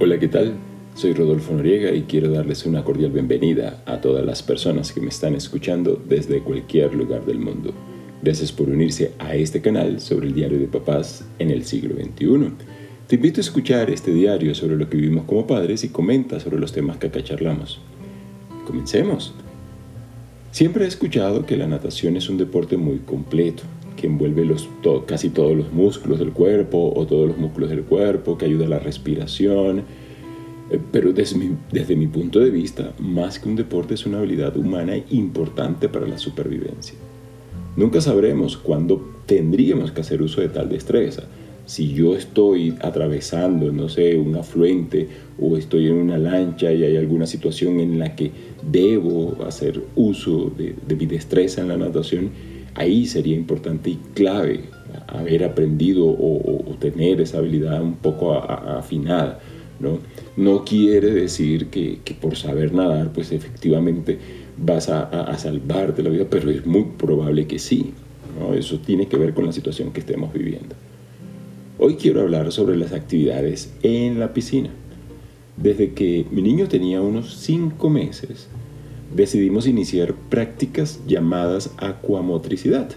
Hola, ¿qué tal? Soy Rodolfo Noriega y quiero darles una cordial bienvenida a todas las personas que me están escuchando desde cualquier lugar del mundo. Gracias por unirse a este canal sobre el diario de papás en el siglo XXI. Te invito a escuchar este diario sobre lo que vivimos como padres y comenta sobre los temas que acá charlamos. Comencemos. Siempre he escuchado que la natación es un deporte muy completo, que envuelve los, casi todos los músculos del cuerpo o todos los músculos del cuerpo, que ayuda a la respiración. Eh, pero desde mi, punto de vista, más que un deporte es una habilidad humana importante para la supervivencia. Nunca sabremos cuándo tendríamos que hacer uso de tal destreza. Si yo estoy atravesando, no sé, un afluente o estoy en una lancha y hay alguna situación en la que debo hacer uso de, de mi destreza en la natación, ahí sería importante y clave haber aprendido o, tener esa habilidad un poco afinada. ¿no? no quiere decir que, por saber nadar, pues efectivamente vas a, salvarte la vida, pero es muy probable que sí. ¿no? Eso tiene que ver con la situación que estemos viviendo. Hoy quiero hablar sobre las actividades en la piscina. Desde que mi niño tenía unos 5 meses, decidimos iniciar prácticas llamadas acuamotricidad.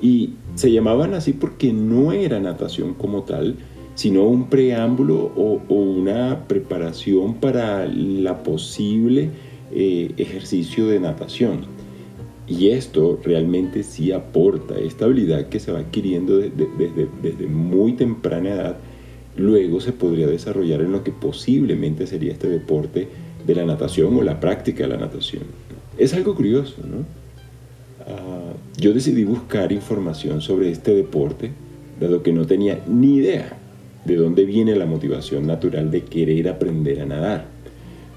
Y se llamaban así porque no era natación como tal, sino un preámbulo o, una preparación para la posible eh, ejercicio de natación. Y esto realmente sí aporta esta habilidad que se va adquiriendo desde, desde muy temprana edad. Luego se podría desarrollar en lo que posiblemente sería este deporte de la natación o la práctica de la natación. Es algo curioso, ¿no? Ah, yo decidí buscar información sobre este deporte, dado que no tenía ni idea de dónde viene la motivación natural de querer aprender a nadar,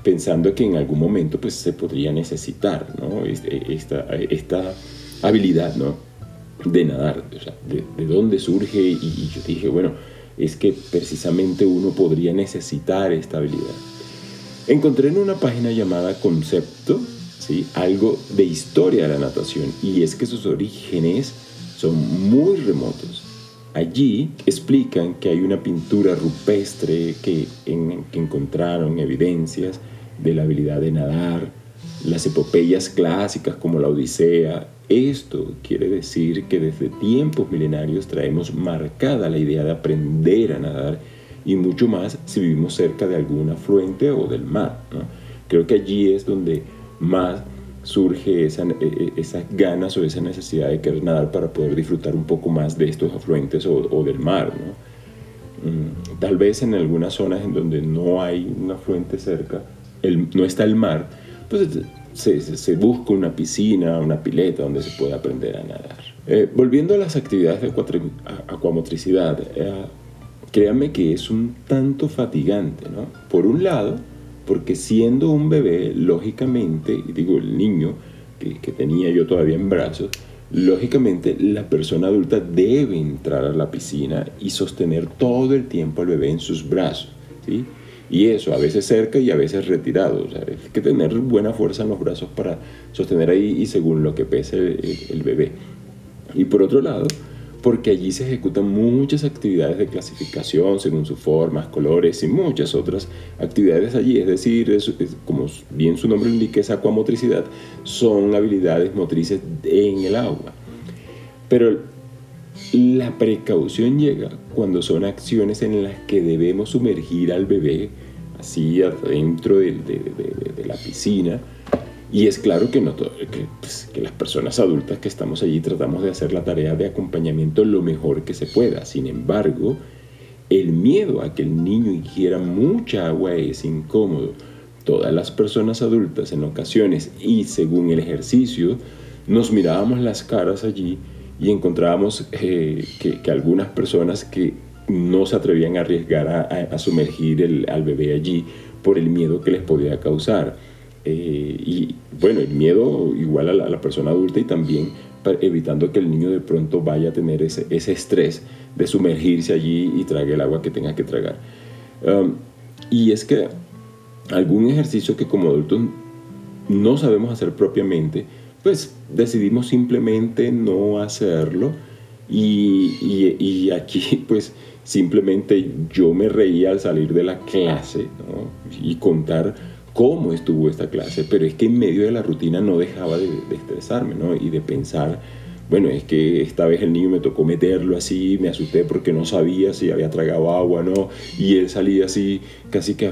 pensando que en algún momento pues, se podría necesitar ¿no? Este, esta, esta habilidad ¿no? de nadar, de, dónde surge y, y yo dije, bueno, es que precisamente uno podría necesitar esta habilidad. Encontré en una página llamada Concepto ¿sí? algo de historia de la natación y es que sus orígenes son muy remotos. Allí explican que hay una pintura rupestre que, en, que encontraron evidencias de la habilidad de nadar, las epopeyas clásicas como la Odisea. Esto quiere decir que desde tiempos milenarios traemos marcada la idea de aprender a nadar y mucho más si vivimos cerca de algún afluente o del mar. Creo que allí es donde más surge esa, e, e, esas ganas o esa necesidad de querer nadar para poder disfrutar un poco más de estos afluentes o, del mar. Mm, tal vez en algunas zonas en donde no hay un afluente cerca, el, no está el mar, pues se, se, busca una piscina, una pileta donde se pueda aprender a nadar. Eh, volviendo a las actividades de acuamotricidad, eh, créanme que es un tanto fatigante, ¿no? Por un lado, porque siendo un bebé, lógicamente, y digo el niño que, que, tenía yo todavía en brazos, lógicamente la persona adulta debe entrar a la piscina y sostener todo el tiempo al bebé en sus brazos, ¿sí? Y eso, a veces cerca y a veces retirado. O sea, hay que tener buena fuerza en los brazos para sostener ahí y según lo que pese el bebé. Y por otro lado, porque allí se ejecutan muchas actividades de clasificación según sus formas, colores y muchas otras actividades allí. Es decir, como bien su nombre indica, esa acuamotricidad son habilidades motrices en el agua. Pero la precaución llega cuando son acciones en las que debemos sumergir al bebé así adentro de la piscina y es claro que, no pues, que, las personas adultas que estamos allí tratamos de hacer la tarea de acompañamiento lo mejor que se pueda. Sin embargo, el miedo a que el niño ingiera mucha agua es incómodo. Todas las personas adultas en ocasiones y según el ejercicio, nos mirábamos las caras allí y encontrábamos eh, que, algunas personas que no se atrevían a arriesgar a, sumergir al bebé allí por el miedo que les podía causar. Eh, y bueno, el miedo igual a la, persona adulta y también evitando que el niño de pronto vaya a tener ese, ese estrés de sumergirse allí y trague el agua que tenga que tragar. Um, y es que algún ejercicio que como adultos no sabemos hacer propiamente, pues decidimos simplemente no hacerlo Y, y, aquí pues simplemente yo me reía al salir de la clase y contar cómo estuvo esta clase, pero es que en medio de la rutina no dejaba de, estresarme ¿no? y de pensar, bueno, es que esta vez el niño me tocó meterlo así, me asusté porque no sabía si había tragado agua, ¿no? Y él salía así, casi que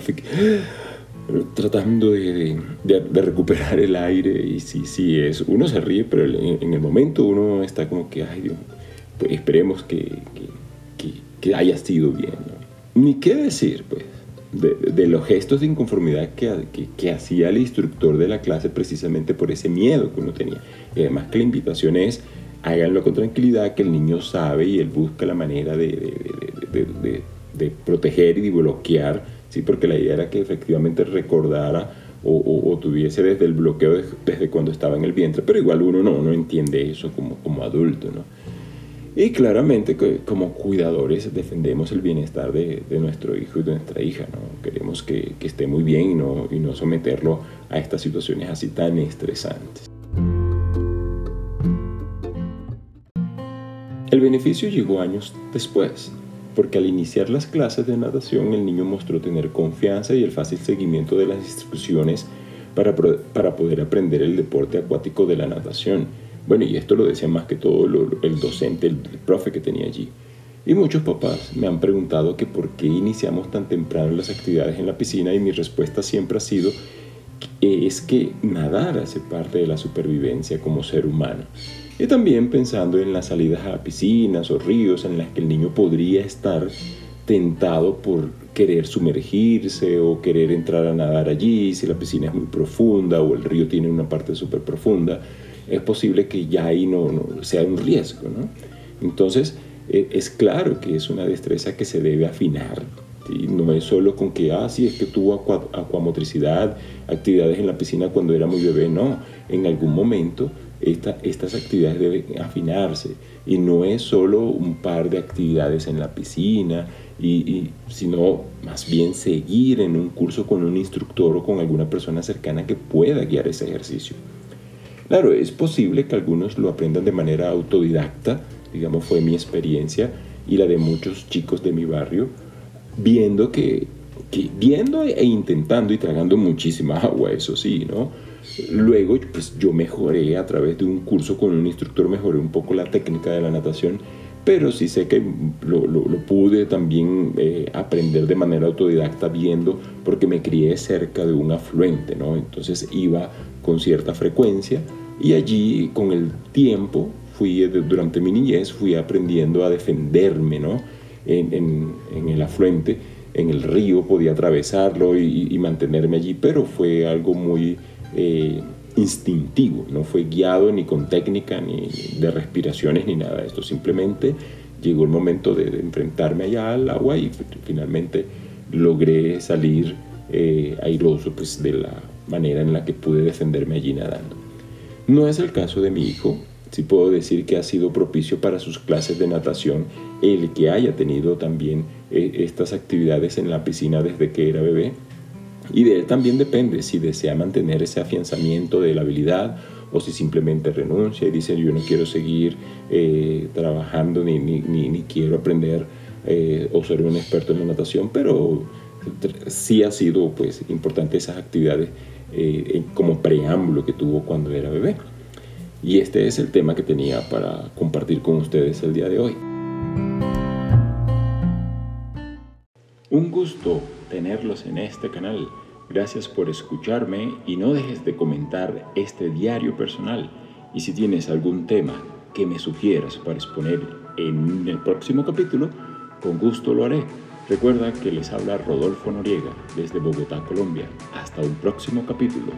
tratando de, de, recuperar el aire y sí, sí, es, uno se ríe, pero en, el momento uno está como que, ay Dios, pues esperemos que, que, que haya sido bien, ¿no? Ni qué decir, pues de, los gestos de inconformidad que, que, hacía el instructor de la clase precisamente por ese miedo que uno tenía. Y además que la invitación es, háganlo con tranquilidad, que el niño sabe y él busca la manera de, de proteger y de bloquear, ¿sí? porque la idea era que efectivamente recordara o, tuviese desde el bloqueo desde cuando estaba en el vientre, pero igual uno no, no entiende eso como, como adulto. ¿no? Y claramente como cuidadores defendemos el bienestar de, nuestro hijo y de nuestra hija. ¿no? Queremos que, esté muy bien y no, y no someterlo a estas situaciones así tan estresantes. El beneficio llegó años después, porque al iniciar las clases de natación el niño mostró tener confianza y el fácil seguimiento de las instrucciones para, para poder aprender el deporte acuático de la natación bueno, y esto lo decía más que todo el docente, el, profe que tenía allí. Y muchos papás me han preguntado que por qué iniciamos tan temprano las actividades en la piscina y mi respuesta siempre ha sido es que nadar hace parte de la supervivencia como ser humano. Y también pensando en las salidas a piscinas o ríos en las que el niño podría estar tentado por querer sumergirse o querer entrar a nadar allí si la piscina es muy profunda o el río tiene una parte súper profunda es posible que ya ahí no, sea un riesgo. ¿no? Entonces, e, es claro que es una destreza que se debe afinar. No es solo con que, ah, sí, es que tuvo acuamotricidad, actividades en la piscina cuando era muy bebé. No, en algún momento estas actividades deben afinarse. Y no es solo un par de actividades en la piscina, y, sino más bien seguir en un curso con un instructor o con alguna persona cercana que pueda guiar ese ejercicio. Claro, es posible que algunos lo aprendan de manera autodidacta, digamos fue mi experiencia y la de muchos chicos de mi barrio, viendo que, viendo e intentando y tragando muchísima agua, eso sí, ¿no? Luego, pues yo mejoré a través de un curso con un instructor, mejoré un poco la técnica de la natación, pero sí sé que lo, pude también eh, aprender de manera autodidacta viendo, porque me crié cerca de un afluente, ¿no? Entonces iba con cierta frecuencia y allí con el tiempo, fui, durante mi niñez, fui aprendiendo a defenderme ¿no? en, el afluente, en el río, podía atravesarlo y, mantenerme allí, pero fue algo muy eh, instintivo, no fue guiado ni con técnica, ni de respiraciones, ni nada esto, simplemente llegó el momento de, enfrentarme allá al agua y finalmente logré salir eh, airoso pues, de la manera en la que pude defenderme allí nadando. No es el caso de mi hijo, sí puedo decir que ha sido propicio para sus clases de natación el que haya tenido también eh, estas actividades en la piscina desde que era bebé. Y de él también depende si desea mantener ese afianzamiento de la habilidad o si simplemente renuncia y dice yo no quiero seguir eh, trabajando ni, ni, quiero aprender eh, o ser un experto en la natación, pero sí ha sido pues importante esas actividades eh, como preámbulo que tuvo cuando era bebé. Y este es el tema que tenía para compartir con ustedes el día de hoy. Un gusto tenerlos en este canal. Gracias por escucharme y no dejes de comentar este diario personal. Y si tienes algún tema que me sugieras para exponer en el próximo capítulo, con gusto lo haré. Recuerda que les habla Rodolfo Noriega desde Bogotá, Colombia. Hasta un próximo capítulo.